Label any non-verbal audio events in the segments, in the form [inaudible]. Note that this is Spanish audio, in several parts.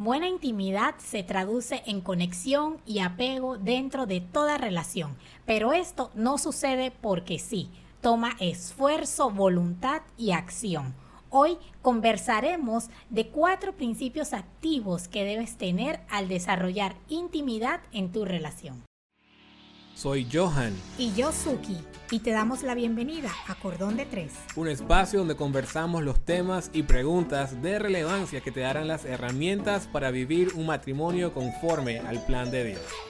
Buena intimidad se traduce en conexión y apego dentro de toda relación, pero esto no sucede porque sí, toma esfuerzo, voluntad y acción. Hoy conversaremos de cuatro principios activos que debes tener al desarrollar intimidad en tu relación. Soy Johan. Y yo Suki. Y te damos la bienvenida a Cordón de Tres. Un espacio donde conversamos los temas y preguntas de relevancia que te darán las herramientas para vivir un matrimonio conforme al plan de Dios.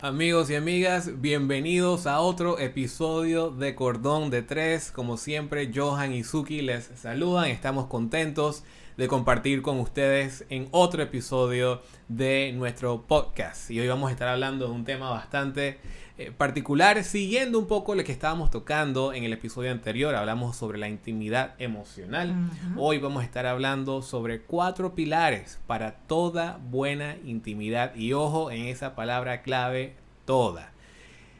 Amigos y amigas, bienvenidos a otro episodio de Cordón de Tres. Como siempre, Johan y Suki les saludan. Estamos contentos de compartir con ustedes en otro episodio de nuestro podcast. Y hoy vamos a estar hablando de un tema bastante eh, particular, siguiendo un poco lo que estábamos tocando en el episodio anterior. Hablamos sobre la intimidad emocional. Hoy vamos a estar hablando sobre cuatro pilares para toda buena intimidad. Y ojo en esa palabra clave, toda.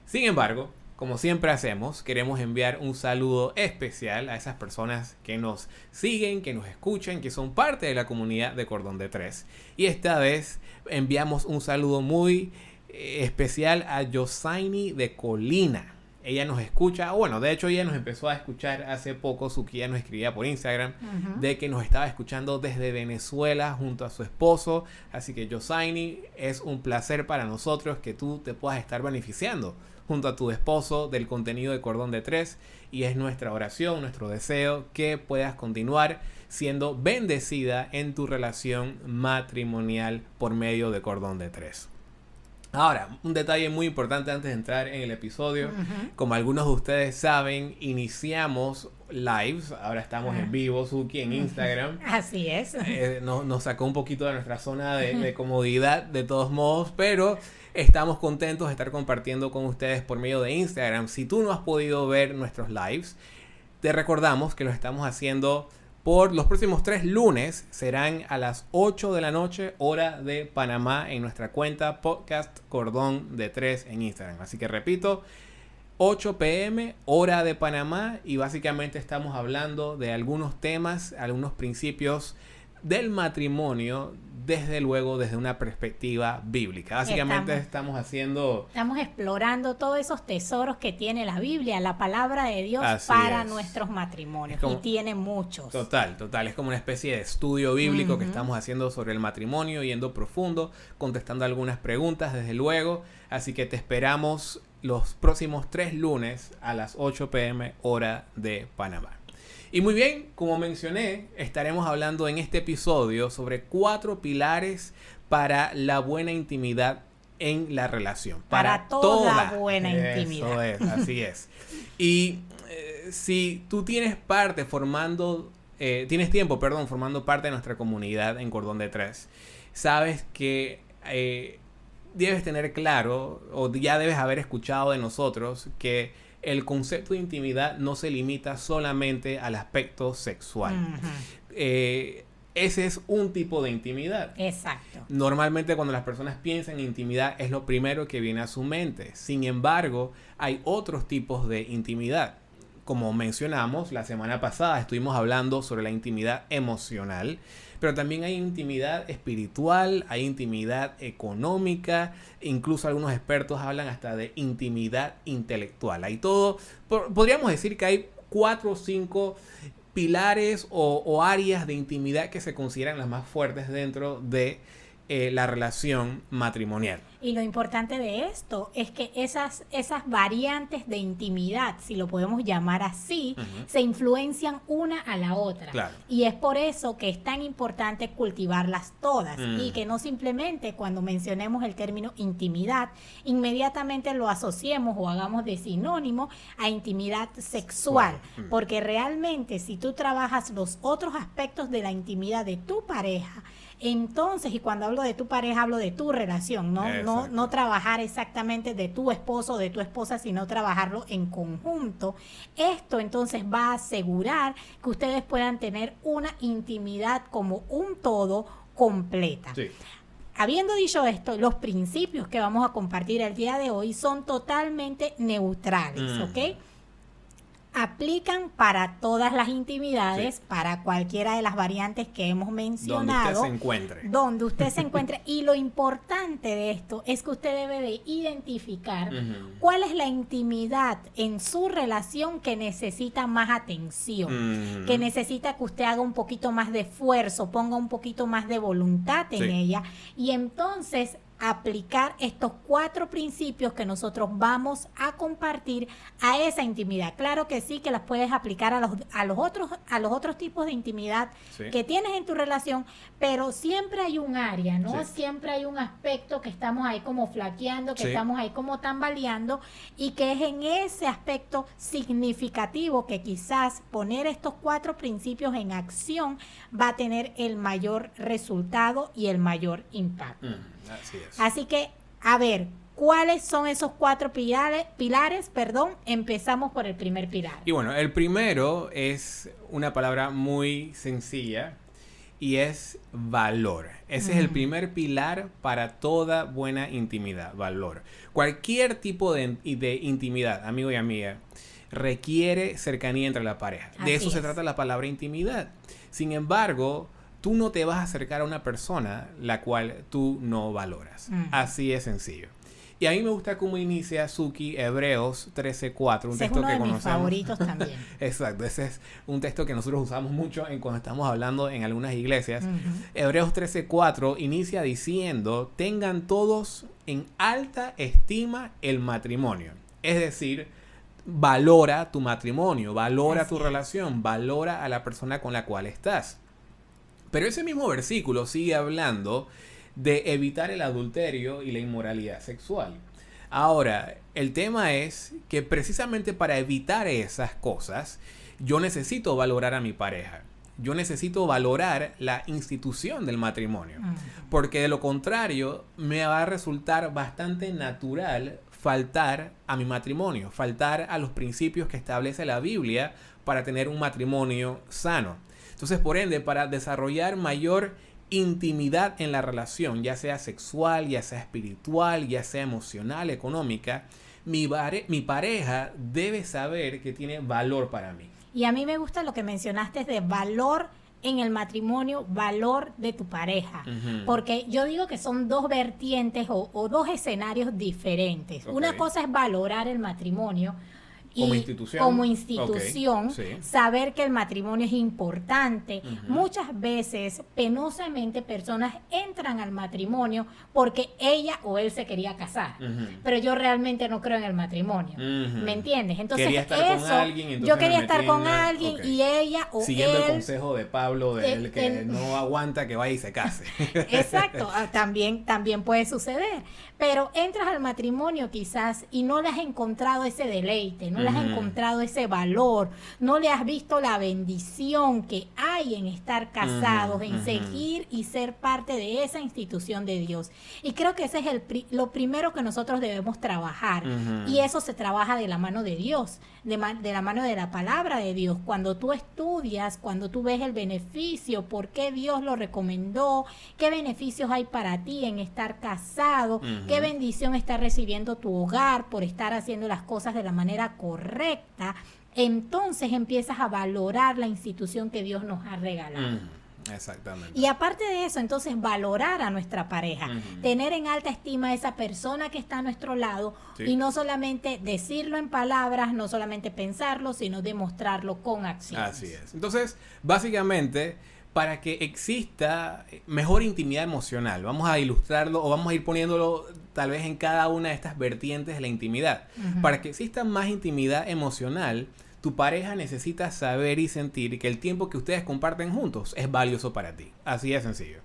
Sin embargo, como siempre hacemos, queremos enviar un saludo especial a esas personas que nos siguen, que nos escuchan, que son parte de la comunidad de Cordón de Tres. Y esta vez enviamos un saludo muy especial a Yosaini de Colina. Ella nos escucha, bueno, de hecho ella nos empezó a escuchar hace poco, Suki nos escribía por Instagram, de que nos estaba escuchando desde Venezuela junto a su esposo. Así que Yosaini, es un placer para nosotros que tú te puedas estar beneficiando junto a tu esposo del contenido de Cordón de Tres y es nuestra oración, nuestro deseo que puedas continuar siendo bendecida en tu relación matrimonial por medio de Cordón de Tres. Ahora, un detalle muy importante antes de entrar en el episodio. Como algunos de ustedes saben, iniciamos lives. Ahora estamos en vivo, Suki, en Instagram. [laughs] Así es. Eh, nos, sacó un poquito de nuestra zona de comodidad, de todos modos, pero Estamos contentos de estar compartiendo con ustedes por medio de Instagram. Si tú no has podido ver nuestros lives, te recordamos que lo estamos haciendo por los próximos tres lunes. Serán a las 8 de la noche, hora de Panamá, en nuestra cuenta podcast Cordón de 3 en Instagram. Así que repito, 8 pm, hora de Panamá, y básicamente estamos hablando de algunos temas, algunos principios del matrimonio, desde luego desde una perspectiva bíblica. Básicamente estamos, haciendo... Estamos explorando todos esos tesoros que tiene la Biblia, la palabra de Dios para nuestros matrimonios. y tiene muchos. Total, total. Es como una especie de estudio bíblico que estamos haciendo sobre el matrimonio, yendo profundo, contestando algunas preguntas, desde luego. Así que te esperamos los próximos tres lunes a las 8 pm hora de Panamá. Y muy bien, como mencioné, estaremos hablando en este episodio sobre cuatro pilares para la buena intimidad en la relación. Para, toda, buena intimidad. Eso es, así es. Y eh, si tú tienes parte formando, eh, tienes tiempo, perdón, formando parte de nuestra comunidad en Cordón de Tres, sabes que eh, debes tener claro, o ya debes haber escuchado de nosotros, que el concepto de intimidad no se limita solamente al aspecto sexual. Eh, ese es un tipo de intimidad. Exacto. Normalmente cuando las personas piensan en intimidad es lo primero que viene a su mente. Sin embargo, hay otros tipos de intimidad. Como mencionamos la semana pasada, estuvimos hablando sobre la intimidad emocional pero también hay intimidad espiritual, hay intimidad económica, incluso algunos expertos hablan hasta de intimidad intelectual. Hay todo, podríamos decir que hay cuatro o cinco pilares o, áreas de intimidad que se consideran las más fuertes dentro de eh, la relación matrimonial. Y lo importante de esto es que esas, esas variantes de intimidad, si lo podemos llamar así, se influencian una a la otra. Y es por eso que es tan importante cultivarlas todas y que no simplemente cuando mencionemos el término intimidad, inmediatamente lo asociemos o hagamos de sinónimo a intimidad sexual. Porque realmente si tú trabajas los otros aspectos de la intimidad de tu pareja, entonces, y cuando hablo de tu pareja, hablo de tu relación, ¿no? No, no trabajar exactamente de tu esposo o de tu esposa, sino trabajarlo en conjunto. Esto entonces va a asegurar que ustedes puedan tener una intimidad como un todo completa. Habiendo dicho esto, los principios que vamos a compartir el día de hoy son totalmente neutrales, mm. ¿ok? Aplican para todas las intimidades, para cualquiera de las variantes que hemos mencionado. Donde usted se encuentre. Donde usted se [laughs] encuentre. Y lo importante de esto es que usted debe de identificar cuál es la intimidad en su relación que necesita más atención, que necesita que usted haga un poquito más de esfuerzo, ponga un poquito más de voluntad en ella. Y entonces aplicar estos cuatro principios que nosotros vamos a compartir a esa intimidad. Claro que sí, que las puedes aplicar a los, a los, otros, a los otros tipos de intimidad que tienes en tu relación, pero siempre hay un área, ¿no? Siempre hay un aspecto que estamos ahí como flaqueando, que estamos ahí como tambaleando y que es en ese aspecto significativo que quizás poner estos cuatro principios en acción va a tener el mayor resultado y el mayor impacto. Mm. Así que, a ver, ¿cuáles son esos cuatro pilares? pilares? Perdón, empezamos por el primer pilar. Y bueno, el primero es una palabra muy sencilla y es valor. Ese es el primer pilar para toda buena intimidad, valor. Cualquier tipo de, de intimidad, amigo y amiga, requiere cercanía entre la pareja. de eso se trata la palabra intimidad. Sin embargo, tú no te vas a acercar a una persona la cual tú no valoras. Así es sencillo. Y a mí me gusta cómo inicia Suki Hebreos 13.4, un texto es que de Mis favoritos [laughs] también. Exacto, ese es un texto que nosotros usamos mucho en cuando estamos hablando en algunas iglesias. Hebreos 13.4 inicia diciendo, tengan todos en alta estima el matrimonio. Es decir, valora tu matrimonio, valora tu relación, valora a la persona con la cual estás. Pero ese mismo versículo sigue hablando de evitar el adulterio y la inmoralidad sexual. Ahora, el tema es que precisamente para evitar esas cosas, yo necesito valorar a mi pareja. Yo necesito valorar la institución del matrimonio. Mm. Porque de lo contrario, me va a resultar bastante natural faltar a mi matrimonio, faltar a los principios que establece la Biblia para tener un matrimonio sano. Entonces, por ende, para desarrollar mayor intimidad en la relación, ya sea sexual, ya sea espiritual, ya sea emocional, económica, mi, mi pareja debe saber que tiene valor para mí. Y a mí me gusta lo que mencionaste de valor en el matrimonio, valor de tu pareja. Porque yo digo que son dos vertientes o, dos escenarios diferentes. Una cosa es valorar el matrimonio como institución, como institución saber que el matrimonio es importante. Muchas veces, penosamente, personas entran al matrimonio porque ella o él se quería casar, pero yo realmente no creo en el matrimonio. ¿Me entiendes? Entonces, eso, yo quería estar con alguien y ella o Siguiendo el consejo de Pablo, de que no aguanta que vaya y se case. [laughs] Exacto, ah, también, también puede suceder. Pero entras al matrimonio quizás y no le has encontrado ese deleite, no le has encontrado ese valor, no le has visto la bendición que hay en estar casados, en seguir y ser parte de esa institución de Dios. Y creo que ese es el lo primero que nosotros debemos trabajar. Y eso se trabaja de la mano de Dios, de, de la mano de la palabra de Dios. Cuando tú estudias, cuando tú ves el beneficio, por qué Dios lo recomendó, qué beneficios hay para ti en estar casado, qué bendición está recibiendo tu hogar por estar haciendo las cosas de la manera correcta, entonces empiezas a valorar la institución que Dios nos ha regalado. Exactamente. Y aparte de eso, entonces valorar a nuestra pareja, tener en alta estima a esa persona que está a nuestro lado y no solamente decirlo en palabras, no solamente pensarlo, sino demostrarlo con acción. Así es. Entonces, básicamente, para que exista mejor intimidad emocional. Vamos a ilustrarlo o vamos a ir poniéndolo tal vez en cada una de estas vertientes de la intimidad. Para que exista más intimidad emocional, tu pareja necesita saber y sentir que el tiempo que ustedes comparten juntos es valioso para ti. Así de sencillo.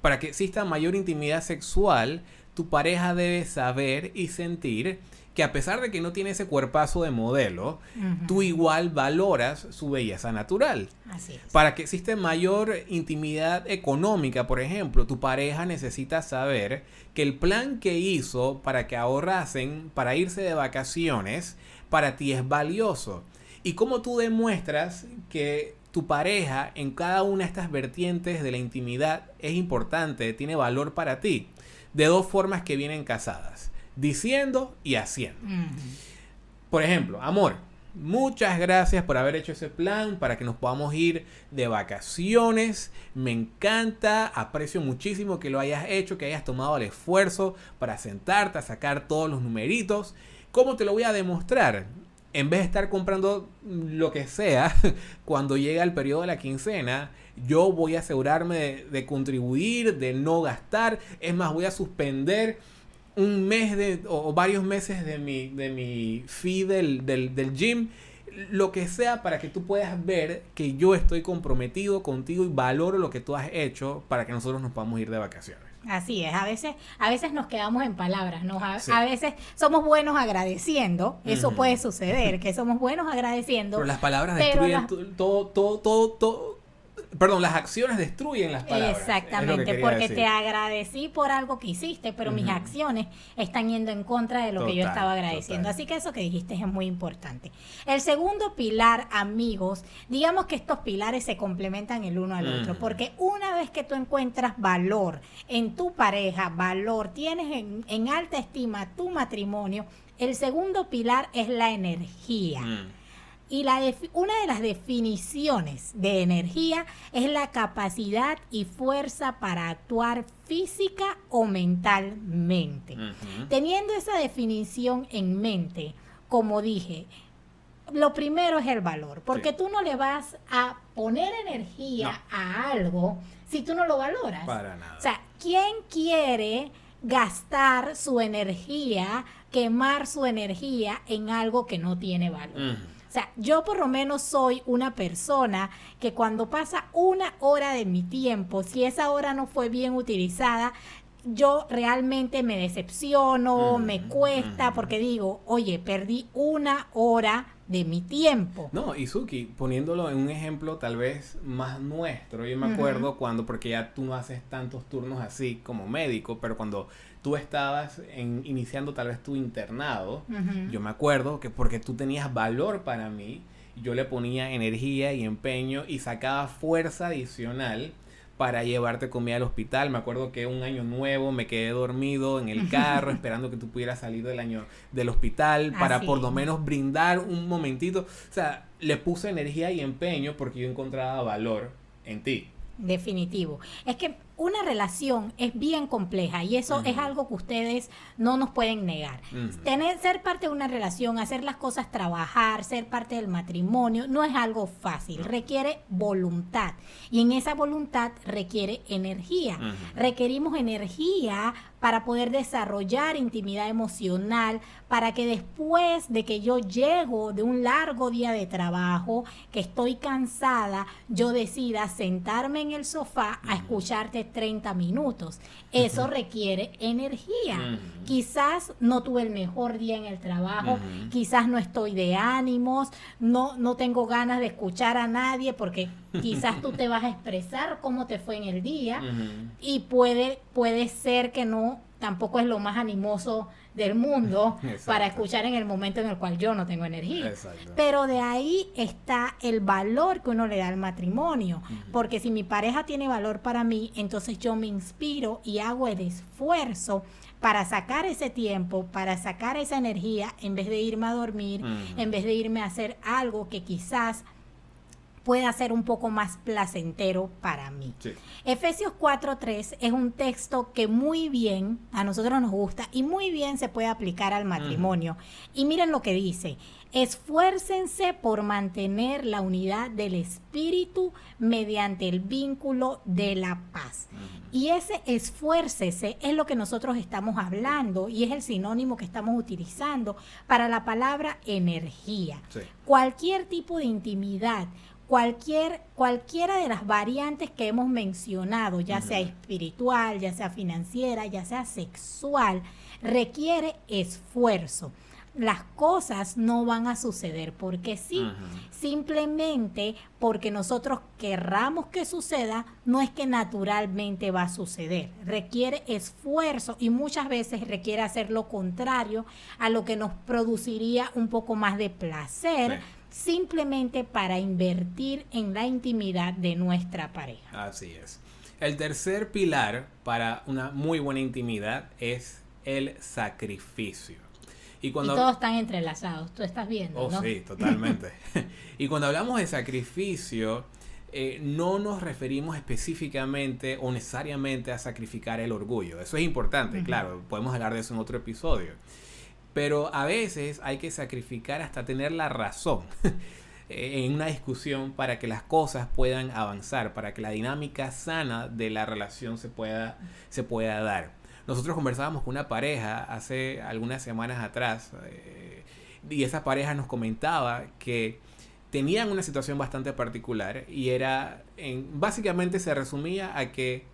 Para que exista mayor intimidad sexual, tu pareja debe saber y sentir que a pesar de que no tiene ese cuerpazo de modelo, tú igual valoras su belleza natural. Así es. Para que exista mayor intimidad económica, por ejemplo, tu pareja necesita saber que el plan que hizo para que ahorrasen para irse de vacaciones, para ti es valioso. Y cómo tú demuestras que tu pareja en cada una de estas vertientes de la intimidad es importante, tiene valor para ti, de dos formas que vienen casadas, diciendo y haciendo. Por ejemplo, amor, Muchas gracias por haber hecho ese plan para que nos podamos ir de vacaciones. Me encanta, aprecio muchísimo que lo hayas hecho, que hayas tomado el esfuerzo para sentarte a sacar todos los numeritos. ¿Cómo te lo voy a demostrar? En vez de estar comprando lo que sea [laughs] cuando llega el periodo de la quincena, yo voy a asegurarme de, contribuir, de no gastar. Es más, voy a suspender un mes de, o, varios meses de mi, de mi fee del, del, gym lo que sea para que tú puedas ver que yo estoy comprometido contigo y valoro lo que tú has hecho para que nosotros nos podamos ir de vacaciones. Así es, a veces, a veces nos quedamos en palabras, ¿no? A, veces somos buenos agradeciendo, eso puede suceder, que somos buenos agradeciendo. Pero las palabras destruyen todo, todo, todo, todo, Perdón, las acciones destruyen las palabras. Exactamente, porque te agradecí por algo que hiciste, pero mis acciones están yendo en contra de lo que yo estaba agradeciendo. Así que eso que dijiste es muy importante. El segundo pilar, amigos, digamos que estos pilares se complementan el uno al otro, porque una vez que tú encuentras valor en tu pareja, valor, tienes en, alta estima tu matrimonio, el segundo pilar es la energía. Y la una de las definiciones de energía es la capacidad y fuerza para actuar física o mentalmente. Teniendo esa definición en mente, como dije, lo primero es el valor, porque tú no le vas a poner energía a algo si tú no lo valoras. Para nada. O sea, ¿quién quiere gastar su energía, quemar su energía en algo que no tiene valor? Sea, yo por lo menos soy una persona que cuando pasa una hora de mi tiempo, si esa hora no fue bien utilizada, yo realmente me decepciono, me cuesta, porque digo, oye, perdí una hora de mi tiempo. No, Izuki, poniéndolo en un ejemplo tal vez más nuestro, yo me acuerdo cuando, porque ya tú no haces tantos turnos así como médico, pero cuando tú estabas en, iniciando tal vez tu internado, yo me acuerdo que porque tú tenías valor para mí, yo le ponía energía y empeño y sacaba fuerza adicional para llevarte comida al hospital. Me acuerdo que un año nuevo me quedé dormido en el carro [laughs] esperando que tú pudieras salir del año del hospital para por lo menos brindar un momentito. O sea, le puse energía y empeño porque yo encontraba valor en ti. Definitivo. Es que una relación es bien compleja y eso es algo que ustedes no nos pueden negar. Tener, ser parte de una relación, hacer las cosas trabajar, ser parte del matrimonio, no es algo fácil, requiere voluntad. Y en esa voluntad requiere energía. Requerimos energía para poder desarrollar intimidad emocional, para que después de que yo llego de un largo día de trabajo, que estoy cansada, yo decida sentarme en el sofá a escucharte 30 minutos. Eso requiere energía. Quizás no tuve el mejor día en el trabajo, quizás no estoy de ánimos, no, no tengo ganas de escuchar a nadie porque [laughs] quizás tú te vas a expresar cómo te fue en el día y puede, puede ser que no, tampoco es lo más animoso del mundo para escuchar en el momento en el cual yo no tengo energía. Pero de ahí está el valor que uno le da al matrimonio, porque si mi pareja tiene valor para mí, entonces yo me inspiro y hago el esfuerzo para sacar ese tiempo, para sacar esa energía, en vez de irme a dormir, en vez de irme a hacer algo que quizás pueda ser un poco más placentero para mí. Efesios 4.3 es un texto que muy bien a nosotros nos gusta y muy bien se puede aplicar al matrimonio. Y miren lo que dice, esfuércense por mantener la unidad del espíritu mediante el vínculo de la paz. Y ese esfuércese es lo que nosotros estamos hablando y es el sinónimo que estamos utilizando para la palabra energía. Cualquier tipo de intimidad, cualquier, cualquiera de las variantes que hemos mencionado, ya sea espiritual, ya sea financiera, ya sea sexual, requiere esfuerzo. Las cosas no van a suceder porque sí, simplemente porque nosotros querramos que suceda, no es que naturalmente va a suceder. Requiere esfuerzo y muchas veces requiere hacer lo contrario a lo que nos produciría un poco más de placer simplemente para invertir en la intimidad de nuestra pareja. Así es. El tercer pilar para una muy buena intimidad es el sacrificio. Y, cuando todos están entrelazados, tú estás viendo. Oh, sí, [laughs] totalmente. [laughs] y cuando hablamos de sacrificio, eh, no nos referimos específicamente o necesariamente a sacrificar el orgullo. Eso es importante, claro, podemos hablar de eso en otro episodio. Pero a veces hay que sacrificar hasta tener la razón [laughs] en una discusión para que las cosas puedan avanzar, para que la dinámica sana de la relación se pueda, se pueda dar. Nosotros conversábamos con una pareja hace algunas semanas atrás eh, y esa pareja nos comentaba que tenían una situación bastante particular y era, en, básicamente se resumía a que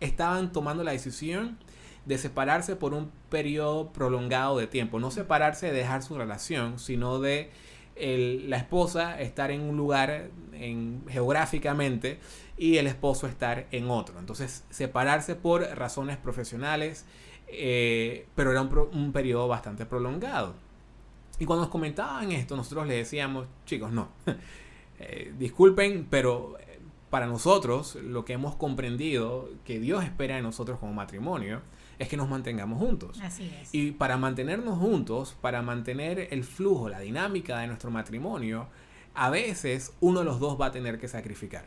estaban tomando la decisión de separarse por un periodo prolongado de tiempo. No separarse de dejar su relación, sino de la esposa estar en un lugar en, geográficamente y el esposo estar en otro. Entonces, separarse por razones profesionales, eh, pero era un, un periodo bastante prolongado. Y cuando nos comentaban esto, nosotros le decíamos, chicos, no, [laughs] eh, disculpen, pero para nosotros lo que hemos comprendido que Dios espera de nosotros como matrimonio es que nos mantengamos juntos. Así es. Y para mantenernos juntos, para mantener el flujo, la dinámica de nuestro matrimonio, a veces uno de los dos va a tener que sacrificar.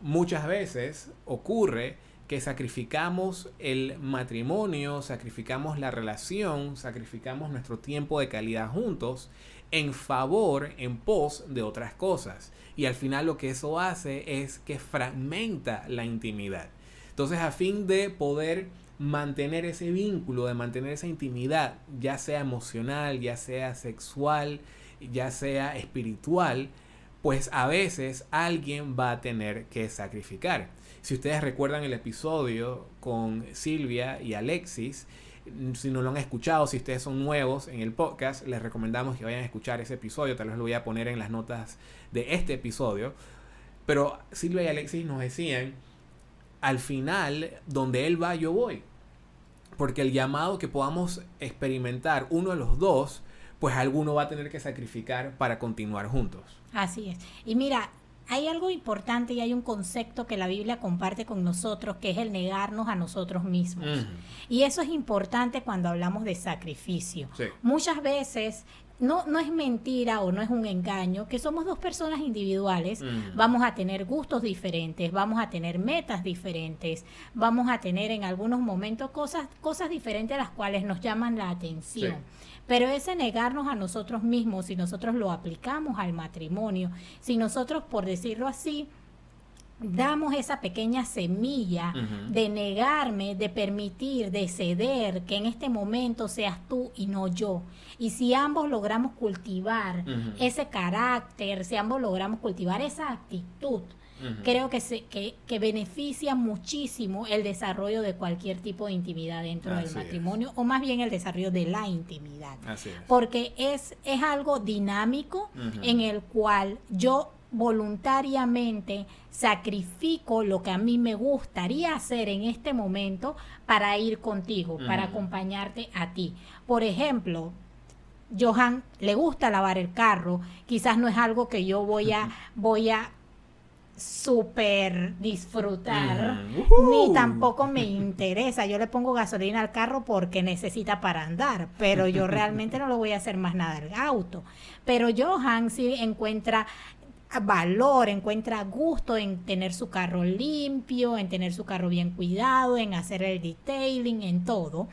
Muchas veces ocurre que sacrificamos el matrimonio, sacrificamos la relación, sacrificamos nuestro tiempo de calidad juntos en favor, en pos de otras cosas. Y al final lo que eso hace es que fragmenta la intimidad. Entonces a fin de poder mantener ese vínculo, de mantener esa intimidad, ya sea emocional, ya sea sexual, ya sea espiritual, pues a veces alguien va a tener que sacrificar. Si ustedes recuerdan el episodio con Silvia y Alexis, si no lo han escuchado, si ustedes son nuevos en el podcast, les recomendamos que vayan a escuchar ese episodio. Tal vez lo voy a poner en las notas de este episodio. Pero Silvia y Alexis nos decían, al final, donde él va, yo voy. Porque el llamado que podamos experimentar uno de los dos, pues alguno va a tener que sacrificar para continuar juntos. Así es. Y mira, hay algo importante y hay un concepto que la Biblia comparte con nosotros, que es el negarnos a nosotros mismos. Y eso es importante cuando hablamos de sacrificio. Muchas veces no, no es mentira o no es un engaño que somos dos personas individuales, vamos a tener gustos diferentes, vamos a tener metas diferentes, vamos a tener en algunos momentos cosas, cosas diferentes a las cuales nos llaman la atención. Pero ese negarnos a nosotros mismos, si nosotros lo aplicamos al matrimonio, si nosotros, por decirlo así, damos esa pequeña semilla de negarme, de permitir, de ceder, que en este momento seas tú y no yo. Y si ambos logramos cultivar ese carácter, si ambos logramos cultivar esa actitud, creo que, se, que, que, beneficia muchísimo el desarrollo de cualquier tipo de intimidad dentro del matrimonio, o más bien el desarrollo de la intimidad. Porque es, es algo dinámico en el cual yo voluntariamente sacrifico lo que a mí me gustaría hacer en este momento para ir contigo, para acompañarte a ti. Por ejemplo, Johan le gusta lavar el carro, quizás no es algo que yo voy a voy a super disfrutar, ni tampoco me [laughs] interesa. Yo le pongo gasolina al carro porque necesita para andar, pero yo realmente no lo voy a hacer más nada al auto. Pero Johan sí encuentra valor, encuentra gusto en tener su carro limpio, en tener su carro bien cuidado, en hacer el detailing, en todo.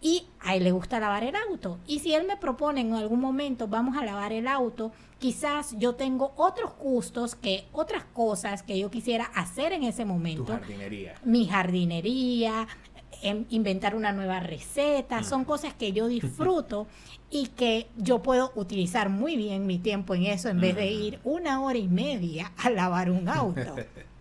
Y a él le gusta lavar el auto. Y si él me propone en algún momento, vamos a lavar el auto, quizás yo tengo otros gustos, que otras cosas que yo quisiera hacer en ese momento. Tu jardinería. Mi jardinería, inventar una nueva receta, son mm. cosas que yo [laughs] disfruto y que yo puedo utilizar muy bien mi tiempo en eso en vez de ir una hora y media a lavar un auto. [laughs]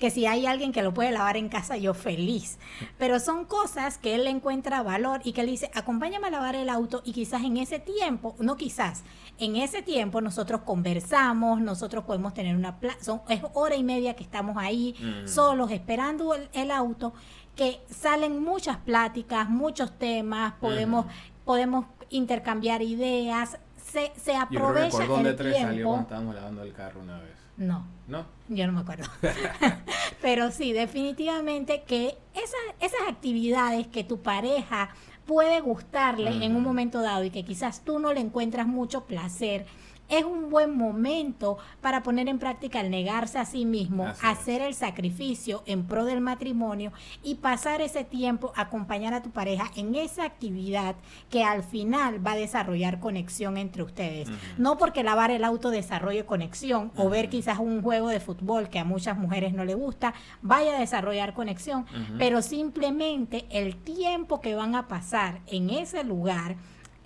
que si hay alguien que lo puede lavar en casa, yo feliz. Pero son cosas que él le encuentra valor y que él dice, acompáñame a lavar el auto y quizás en ese tiempo, no quizás, en ese tiempo nosotros conversamos, nosotros podemos tener una... Son, es hora y media que estamos ahí solos esperando el, auto, que salen muchas pláticas, muchos temas, podemos, podemos intercambiar ideas, se, se aprovecha Yo el tres tiempo. Salió cuando estábamos lavando el carro una vez. No. ¿No? Yo no me acuerdo. [laughs] [laughs] Pero sí, definitivamente que esas, esas actividades que tu pareja puede gustarle en un momento dado y que quizás tú no le encuentras mucho placer, es un buen momento para poner en práctica el negarse a sí mismo, hacer el sacrificio en pro del matrimonio y pasar ese tiempo acompañar a tu pareja en esa actividad que al final va a desarrollar conexión entre ustedes. No porque lavar el auto desarrolle conexión o ver quizás un juego de fútbol que a muchas mujeres no le gusta, vaya a desarrollar conexión, pero simplemente el tiempo que van a pasar en ese lugar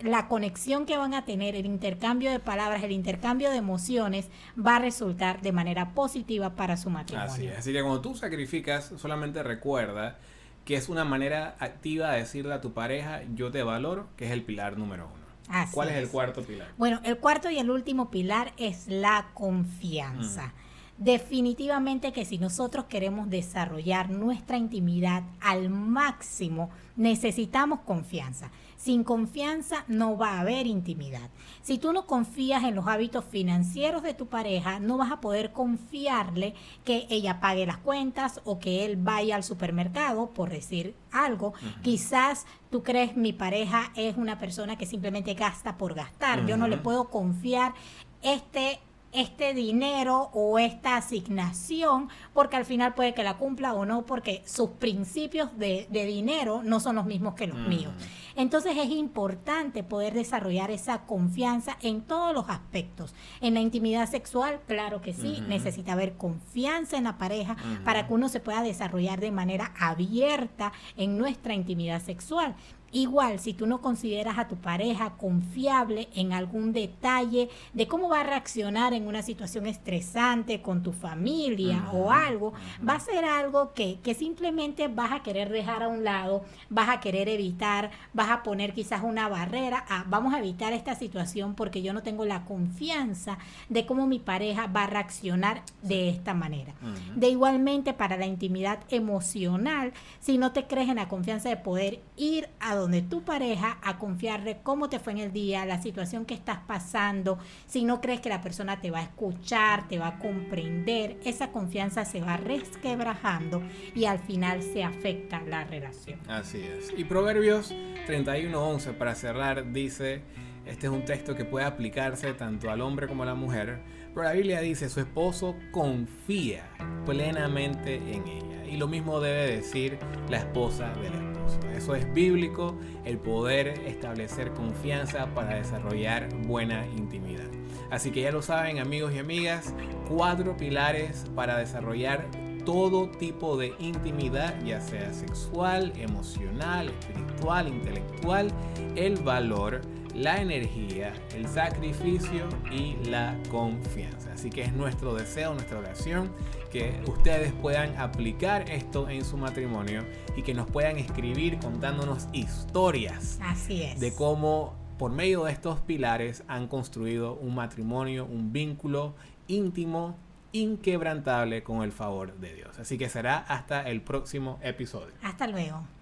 la conexión que van a tener, el intercambio de palabras, el intercambio de emociones, va a resultar de manera positiva para su matrimonio. Así es. Así que cuando tú sacrificas, solamente recuerda que es una manera activa de decirle a tu pareja, yo te valoro, que es el pilar número uno. ¿Cuál es. el cuarto pilar? Bueno, el cuarto y el último pilar es la confianza. Mm. Definitivamente que si nosotros queremos desarrollar nuestra intimidad al máximo, necesitamos confianza. Sin confianza no va a haber intimidad. Si tú no confías en los hábitos financieros de tu pareja, no vas a poder confiarle que ella pague las cuentas o que él vaya al supermercado, por decir algo. Quizás tú crees mi pareja es una persona que simplemente gasta por gastar. Yo no le puedo confiar este este dinero o esta asignación, porque al final puede que la cumpla o no, porque sus principios de, dinero no son los mismos que los mm. míos. Entonces es importante poder desarrollar esa confianza en todos los aspectos. En la intimidad sexual, claro que sí, necesita haber confianza en la pareja para que uno se pueda desarrollar de manera abierta en nuestra intimidad sexual. Igual, si tú no consideras a tu pareja confiable en algún detalle de cómo va a reaccionar en una situación estresante con tu familia o algo, va a ser algo que, que, simplemente vas a querer dejar a un lado, vas a querer evitar, vas a poner quizás una barrera a vamos a evitar esta situación porque yo no tengo la confianza de cómo mi pareja va a reaccionar de esta manera. De igualmente para la intimidad emocional, si no te crees en la confianza de poder ir a donde tu pareja a confiarle cómo te fue en el día, la situación que estás pasando, si no crees que la persona te va a escuchar, te va a comprender, esa confianza se va resquebrajando y al final se afecta la relación. Así es. Y Proverbios 31.11 para cerrar dice, este es un texto que puede aplicarse tanto al hombre como a la mujer, pero la Biblia dice, su esposo confía plenamente en ella. Y lo mismo debe decir la esposa del esposo. Eso es bíblico, el poder establecer confianza para desarrollar buena intimidad. Así que ya lo saben amigos y amigas, cuatro pilares para desarrollar todo tipo de intimidad, ya sea sexual, emocional, espiritual, intelectual, el valor, la energía, el sacrificio y la confianza. Así que es nuestro deseo, nuestra oración, que ustedes puedan aplicar esto en su matrimonio y que nos puedan escribir contándonos historias Así de cómo por medio de estos pilares han construido un matrimonio, un vínculo íntimo, inquebrantable con el favor de Dios. Así que será hasta el próximo episodio. Hasta luego.